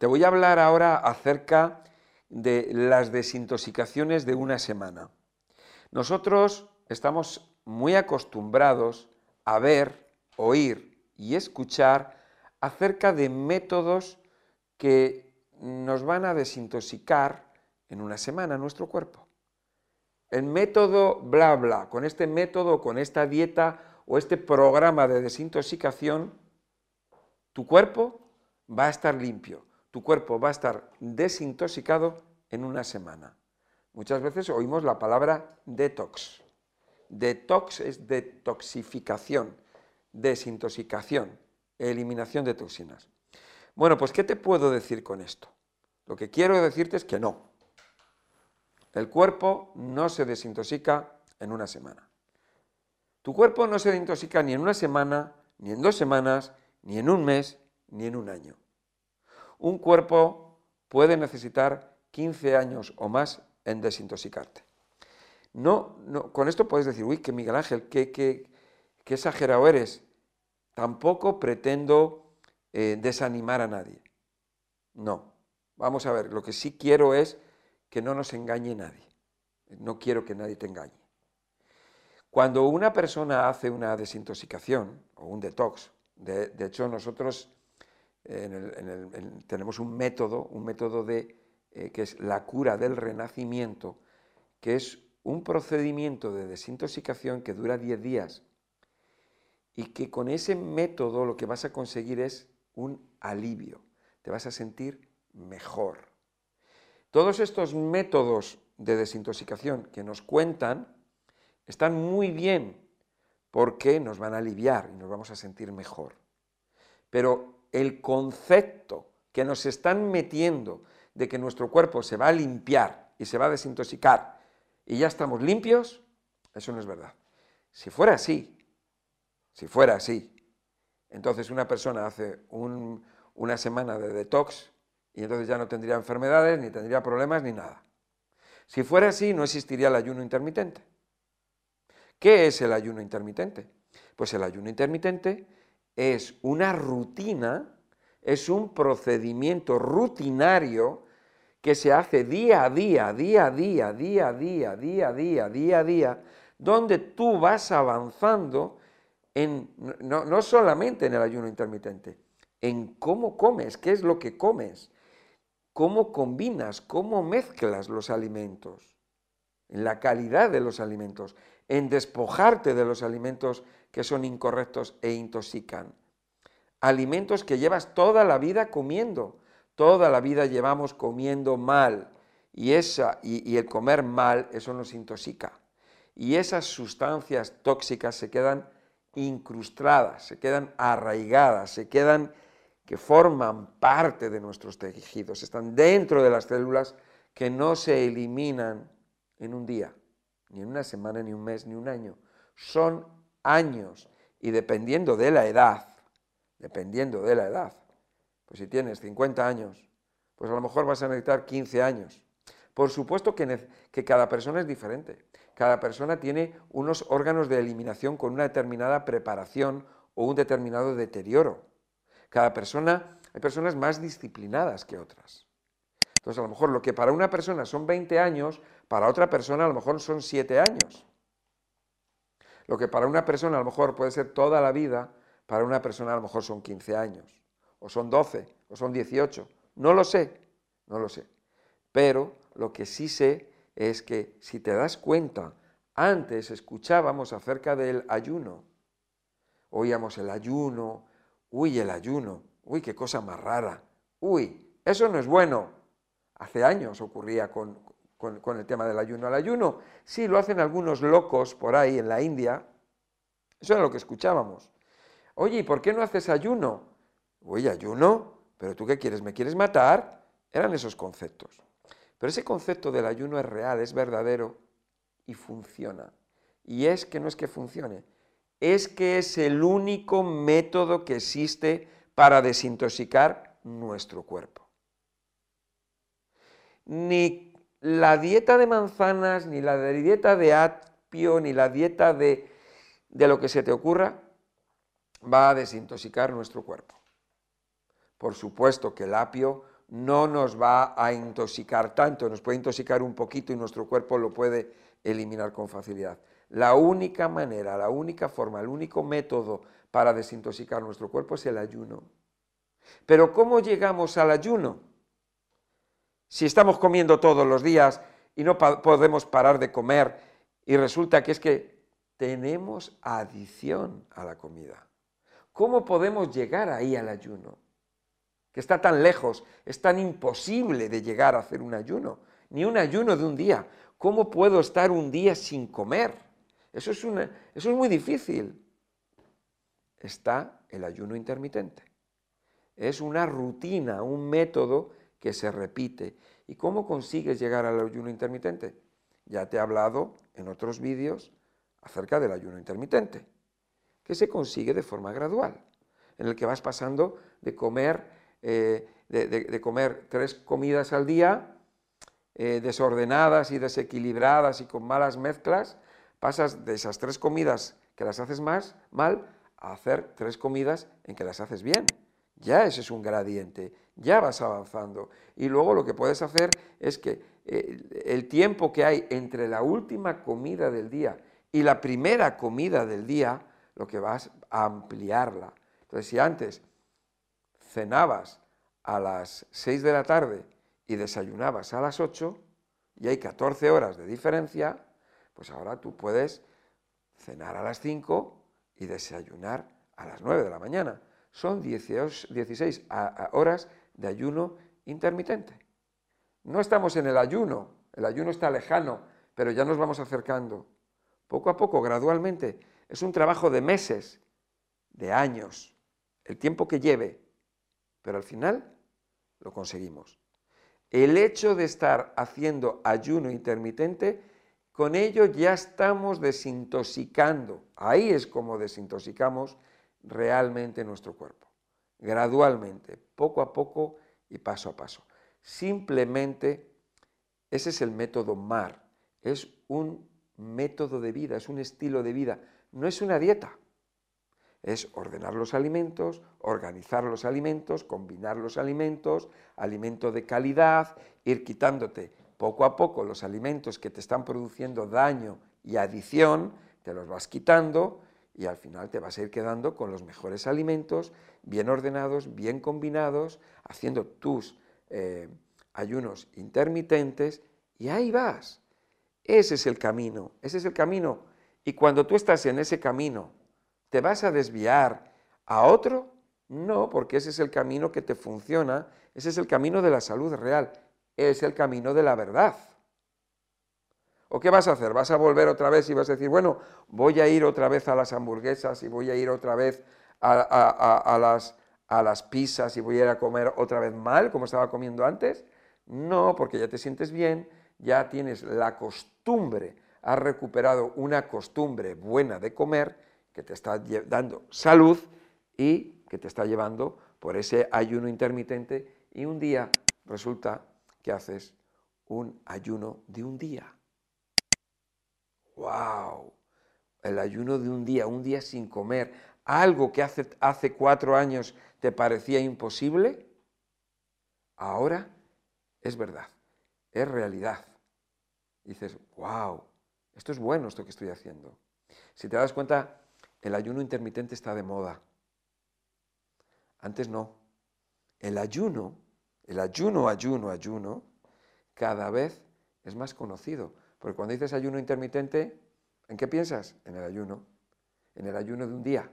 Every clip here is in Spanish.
te voy a hablar ahora acerca de las desintoxicaciones de una semana. Nosotros estamos muy acostumbrados a ver, oír y escuchar acerca de métodos que nos van a desintoxicar en una semana nuestro cuerpo. El método bla bla, con este método, con esta dieta o este programa de desintoxicación, tu cuerpo va a estar limpio, tu cuerpo va a estar desintoxicado en una semana. Muchas veces oímos la palabra detox. Detox es detoxificación, desintoxicación, eliminación de toxinas. Bueno, pues ¿qué te puedo decir con esto? Lo que quiero decirte es que no. El cuerpo no se desintoxica en una semana. Tu cuerpo no se desintoxica ni en una semana, ni en dos semanas, ni en un mes, ni en un año. Un cuerpo puede necesitar 15 años o más en desintoxicarte. No, con esto puedes decir, uy, que Miguel Ángel, qué, qué, exagerado eres. Tampoco pretendo eh, desanimar a nadie. No. Vamos a ver, lo que sí quiero es que no nos engañe nadie. No quiero que nadie te engañe. Cuando una persona hace una desintoxicación o un detox, de, hecho nosotros tenemos un método, un método de, eh, que es la cura del renacimiento, que es un procedimiento de desintoxicación que dura 10 días y que con ese método lo que vas a conseguir es un alivio, te vas a sentir mejor. Todos estos métodos de desintoxicación que nos cuentan están muy bien porque nos van a aliviar y nos vamos a sentir mejor. Pero el concepto que nos están metiendo de que nuestro cuerpo se va a limpiar y se va a desintoxicar y ya estamos limpios, eso no es verdad. Si fuera así, si fuera así, entonces una persona hace una semana de detox y entonces ya no tendría enfermedades, ni tendría problemas, ni nada. Si fuera así, no existiría el ayuno intermitente. ¿Qué es el ayuno intermitente? Pues el ayuno intermitente es una rutina, es un procedimiento rutinario que se hace día a día, día a día, día a día, día a día, día a día, donde tú vas avanzando en, no, no solamente en el ayuno intermitente, en cómo comes, qué es lo que comes, cómo combinas, cómo mezclas los alimentos, en la calidad de los alimentos, en despojarte de los alimentos que son incorrectos e intoxican. Alimentos que llevas toda la vida comiendo, toda la vida llevamos comiendo mal y, esa, y, el comer mal, eso nos intoxica. Y esas sustancias tóxicas se quedan incrustadas, se quedan arraigadas, se quedan que forman parte de nuestros tejidos, están dentro de las células que no se eliminan en un día, ni en una semana, ni un mes, ni un año. Son años y dependiendo de la edad, dependiendo de la edad, pues si tienes 50 años, pues a lo mejor vas a necesitar 15 años. Por supuesto que, que cada persona es diferente. Cada persona tiene unos órganos de eliminación con una determinada preparación o un determinado deterioro. Cada persona, hay personas más disciplinadas que otras. Entonces, a lo mejor lo que para una persona son 20 años, para otra persona a lo mejor son 7 años. Lo que para una persona a lo mejor puede ser toda la vida, para una persona a lo mejor son 15 años, o son 12, o son 18. No lo sé, no lo sé. Pero lo que sí sé es que si te das cuenta, antes escuchábamos acerca del ayuno. Oíamos el ayuno, Uy, el ayuno. Uy, qué cosa más rara. Uy, eso no es bueno. Hace años ocurría con, el tema del ayuno. El ayuno, sí, lo hacen algunos locos por ahí en la India. Eso era lo que escuchábamos. Oye, ¿y por qué no haces ayuno? Uy, ayuno, pero tú qué quieres, ¿me quieres matar? Eran esos conceptos. Pero ese concepto del ayuno es real, es verdadero y funciona. Y es que no es que funcione, es que es el único método que existe para desintoxicar nuestro cuerpo. Ni la dieta de manzanas, ni la dieta de apio, ni la dieta de, de lo que se te ocurra, va a desintoxicar nuestro cuerpo. Por supuesto que el apio no nos va a intoxicar tanto, nos puede intoxicar un poquito y nuestro cuerpo lo puede eliminar con facilidad. La única manera, la única forma, el único método para desintoxicar nuestro cuerpo es el ayuno. Pero ¿cómo llegamos al ayuno? Si estamos comiendo todos los días y no podemos parar de comer y resulta que es que tenemos adición a la comida. ¿Cómo podemos llegar ahí al ayuno? Que está tan lejos, es tan imposible de llegar a hacer un ayuno, ni un ayuno de un día. ¿Cómo puedo estar un día sin comer? Eso es, una, eso es muy difícil. Está el ayuno intermitente. Es una rutina, un método que se repite. ¿Y cómo consigues llegar al ayuno intermitente? Ya te he hablado en otros vídeos acerca del ayuno intermitente, que se consigue de forma gradual, en el que vas pasando de comer, eh, de, comer tres comidas al día, eh, desordenadas y desequilibradas y con malas mezclas, pasas de esas tres comidas que las haces más mal a hacer tres comidas en que las haces bien ya ese es un gradiente, ya vas avanzando. Y luego lo que puedes hacer es que eh, el tiempo que hay entre la última comida del día y la primera comida del día, lo que vas a ampliarla. Entonces, si antes cenabas a las 6 de la tarde y desayunabas a las 8, y hay 14 horas de diferencia, pues ahora tú puedes cenar a las 5 y desayunar a las 9 de la mañana son 16 horas de ayuno intermitente. No estamos en el ayuno, el ayuno está lejano, pero ya nos vamos acercando. Poco a poco, gradualmente, es un trabajo de meses, de años, el tiempo que lleve, pero al final lo conseguimos. El hecho de estar haciendo ayuno intermitente, con ello ya estamos desintoxicando. Ahí es como desintoxicamos realmente nuestro cuerpo, gradualmente, poco a poco y paso a paso. Simplemente ese es el método MAR, es un método de vida, es un estilo de vida, no es una dieta. Es ordenar los alimentos, organizar los alimentos, combinar los alimentos, alimento de calidad, ir quitándote poco a poco los alimentos que te están produciendo daño y adición, te los vas quitando y al final te vas a ir quedando con los mejores alimentos, bien ordenados, bien combinados, haciendo tus eh, ayunos intermitentes y ahí vas. Ese es el camino, ese es el camino. Y cuando tú estás en ese camino, ¿te vas a desviar a otro? No, porque ese es el camino que te funciona, ese es el camino de la salud real, es el camino de la verdad. ¿O qué vas a hacer? ¿Vas a volver otra vez y vas a decir, bueno, voy a ir otra vez a las hamburguesas y voy a ir otra vez a, las, a las pizzas y voy a ir a comer otra vez mal como estaba comiendo antes? No, porque ya te sientes bien, ya tienes la costumbre, has recuperado una costumbre buena de comer que te está dando salud y que te está llevando por ese ayuno intermitente y un día resulta que haces un ayuno de un día. ¡Wow! El ayuno de un día, un día sin comer, algo que hace, hace cuatro años te parecía imposible, ahora es verdad, es realidad. dices, wow, esto es bueno esto que estoy haciendo. Si te das cuenta, el ayuno intermitente está de moda. Antes no. El ayuno, el ayuno, ayuno, ayuno, cada vez es más conocido. Porque cuando dices ayuno intermitente, ¿en qué piensas? En el ayuno. En el ayuno de un día,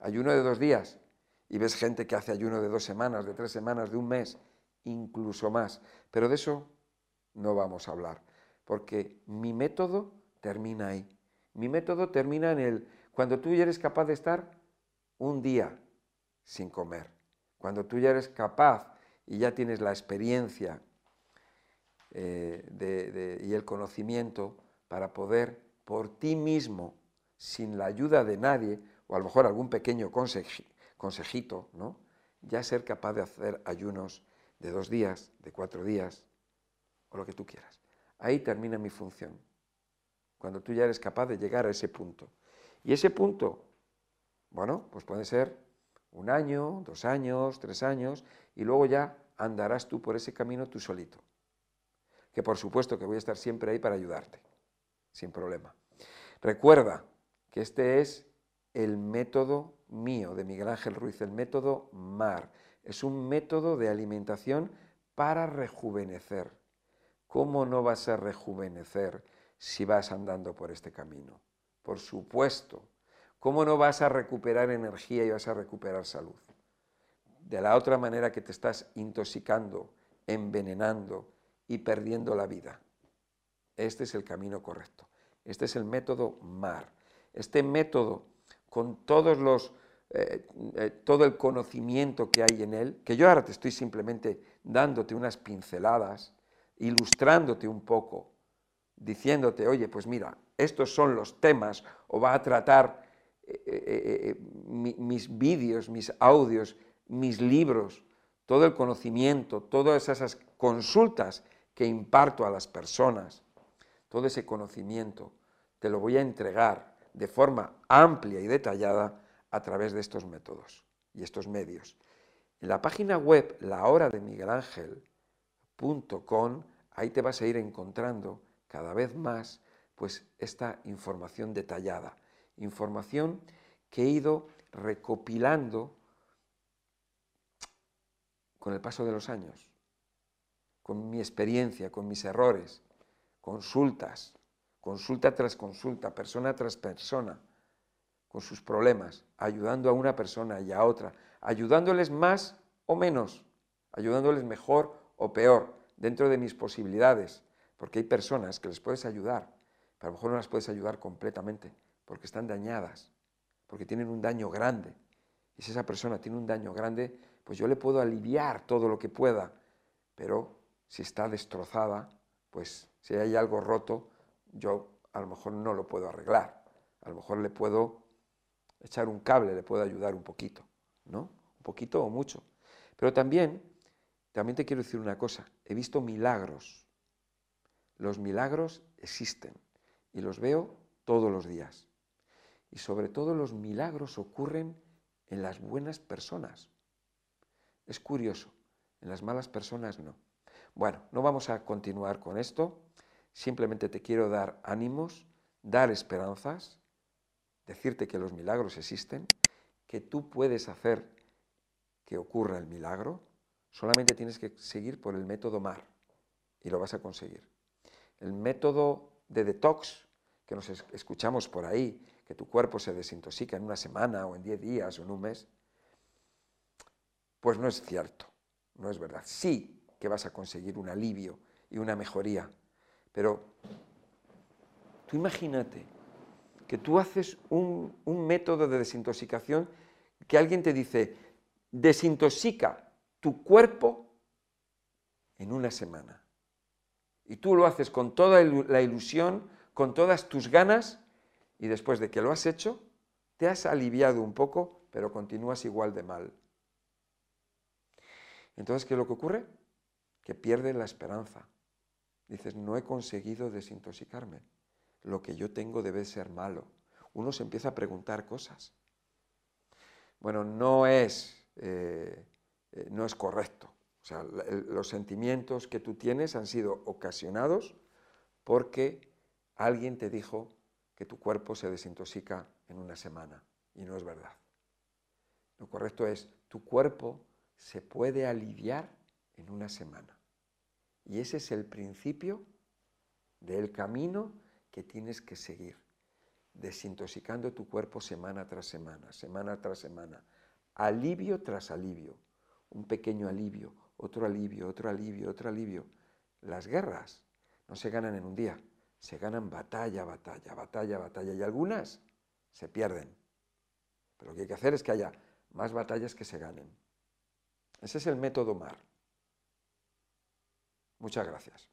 ayuno de dos días. Y ves gente que hace ayuno de dos semanas, de tres semanas, de un mes, incluso más. Pero de eso no vamos a hablar. Porque mi método termina ahí. Mi método termina en el cuando tú ya eres capaz de estar un día sin comer. Cuando tú ya eres capaz y ya tienes la experiencia eh, y el conocimiento para poder por ti mismo, sin la ayuda de nadie, o a lo mejor algún pequeño consejito, ¿no? ya ser capaz de hacer ayunos de dos días, de cuatro días, o lo que tú quieras. Ahí termina mi función, cuando tú ya eres capaz de llegar a ese punto. Y ese punto, bueno, pues puede ser un año, dos años, tres años, y luego ya andarás tú por ese camino tú solito. Que por supuesto que voy a estar siempre ahí para ayudarte, sin problema. Recuerda que este es el método mío de Miguel Ángel Ruiz, el método MAR. Es un método de alimentación para rejuvenecer. ¿Cómo no vas a rejuvenecer si vas andando por este camino? Por supuesto. ¿Cómo no vas a recuperar energía y vas a recuperar salud? De la otra manera que te estás intoxicando, envenenando y perdiendo la vida. Este es el camino correcto. Este es el método MAR. Este método, con todos los, eh, eh, todo el conocimiento que hay en él, que yo ahora te estoy simplemente dándote unas pinceladas, ilustrándote un poco, diciéndote, oye, pues mira, estos son los temas, o va a tratar eh, mis vídeos, mis audios, mis libros, todo el conocimiento, todas esas consultas que imparto a las personas, todo ese conocimiento, te lo voy a entregar de forma amplia y detallada a través de estos métodos y estos medios. En la página web lahorademiguelangel.com, ahí te vas a ir encontrando cada vez más pues esta información detallada, información que he ido recopilando con el paso de los años, con mi experiencia, con mis errores, consultas, consulta tras consulta, persona tras persona, con sus problemas, ayudando a una persona y a otra, ayudándoles más o menos, ayudándoles mejor o peor, dentro de mis posibilidades, porque hay personas que les puedes ayudar, pero a lo mejor no las puedes ayudar completamente, porque están dañadas, porque tienen un daño grande. Y si esa persona tiene un daño grande, pues yo le puedo aliviar todo lo que pueda, pero si está destrozada, pues si hay algo roto, yo a lo mejor no lo puedo arreglar. A lo mejor le puedo echar un cable, le puedo ayudar un poquito, ¿no? Un poquito o mucho. Pero también, también te quiero decir una cosa, he visto milagros. Los milagros existen y los veo todos los días. Y sobre todo los milagros ocurren en las buenas personas. Es curioso, en las malas personas no. Bueno, no vamos a continuar con esto. Simplemente te quiero dar ánimos, dar esperanzas, decirte que los milagros existen, que tú puedes hacer que ocurra el milagro, solamente tienes que seguir por el método MAR y lo vas a conseguir. El método de detox, que nos escuchamos por ahí, que tu cuerpo se desintoxica en una semana o en diez días o en un mes, pues no es cierto, no es verdad. Sí que vas a conseguir un alivio y una mejoría, pero tú imagínate que tú haces un, método de desintoxicación que alguien te dice, desintoxica tu cuerpo en una semana. Y tú lo haces con toda la ilusión, con todas tus ganas, y después de que lo has hecho, te has aliviado un poco, pero continúas igual de mal. Entonces, ¿qué es lo que ocurre? Que pierdes la esperanza, Dices, no he conseguido desintoxicarme. Lo que yo tengo debe ser malo. Uno se empieza a preguntar cosas. Bueno, no es, eh, eh, no es correcto. O sea, los sentimientos que tú tienes han sido ocasionados porque alguien te dijo que tu cuerpo se desintoxica en una semana. Y no es verdad. Lo correcto es, tu cuerpo se puede aliviar en una semana. Y ese es el principio del camino que tienes que seguir, desintoxicando tu cuerpo semana tras semana, semana tras semana, alivio tras alivio, un pequeño alivio, otro alivio, otro alivio, otro alivio. Las guerras no se ganan en un día, se ganan batalla, batalla, batalla, batalla, y algunas se pierden. Pero lo que hay que hacer es que haya más batallas que se ganen. Ese es el método MAR. Muchas gracias.